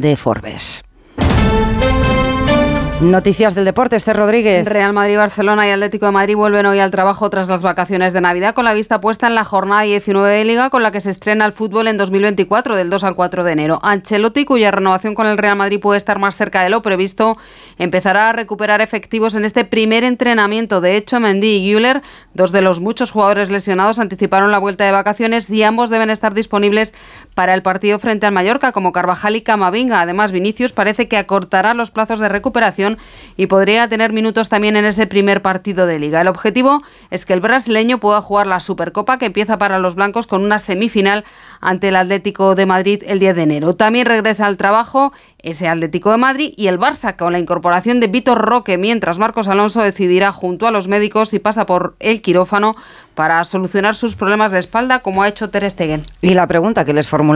de Forbes. Noticias del deporte, Esther Rodríguez. Real Madrid, Barcelona y Atlético de Madrid vuelven hoy al trabajo tras las vacaciones de Navidad con la vista puesta en la jornada 19 de Liga con la que se estrena el fútbol en 2024 del 2 al 4 de enero. Ancelotti, cuya renovación con el Real Madrid puede estar más cerca de lo previsto, empezará a recuperar efectivos en este primer entrenamiento. De hecho, Mendy y Güler, dos de los muchos jugadores lesionados, anticiparon la vuelta de vacaciones y ambos deben estar disponibles para el partido frente al Mallorca, como Carvajal y Camavinga. Además, Vinicius parece que acortará los plazos de recuperación y podría tener minutos también en ese primer partido de liga. El objetivo es que el brasileño pueda jugar la Supercopa que empieza para los blancos con una semifinal ante el Atlético de Madrid el 10 de enero. También regresa al trabajo ese Atlético de Madrid y el Barça con la incorporación de Vitor Roque, mientras Marcos Alonso decidirá junto a los médicos si pasa por el quirófano para solucionar sus problemas de espalda como ha hecho Ter Stegen. Y la pregunta que les formulamos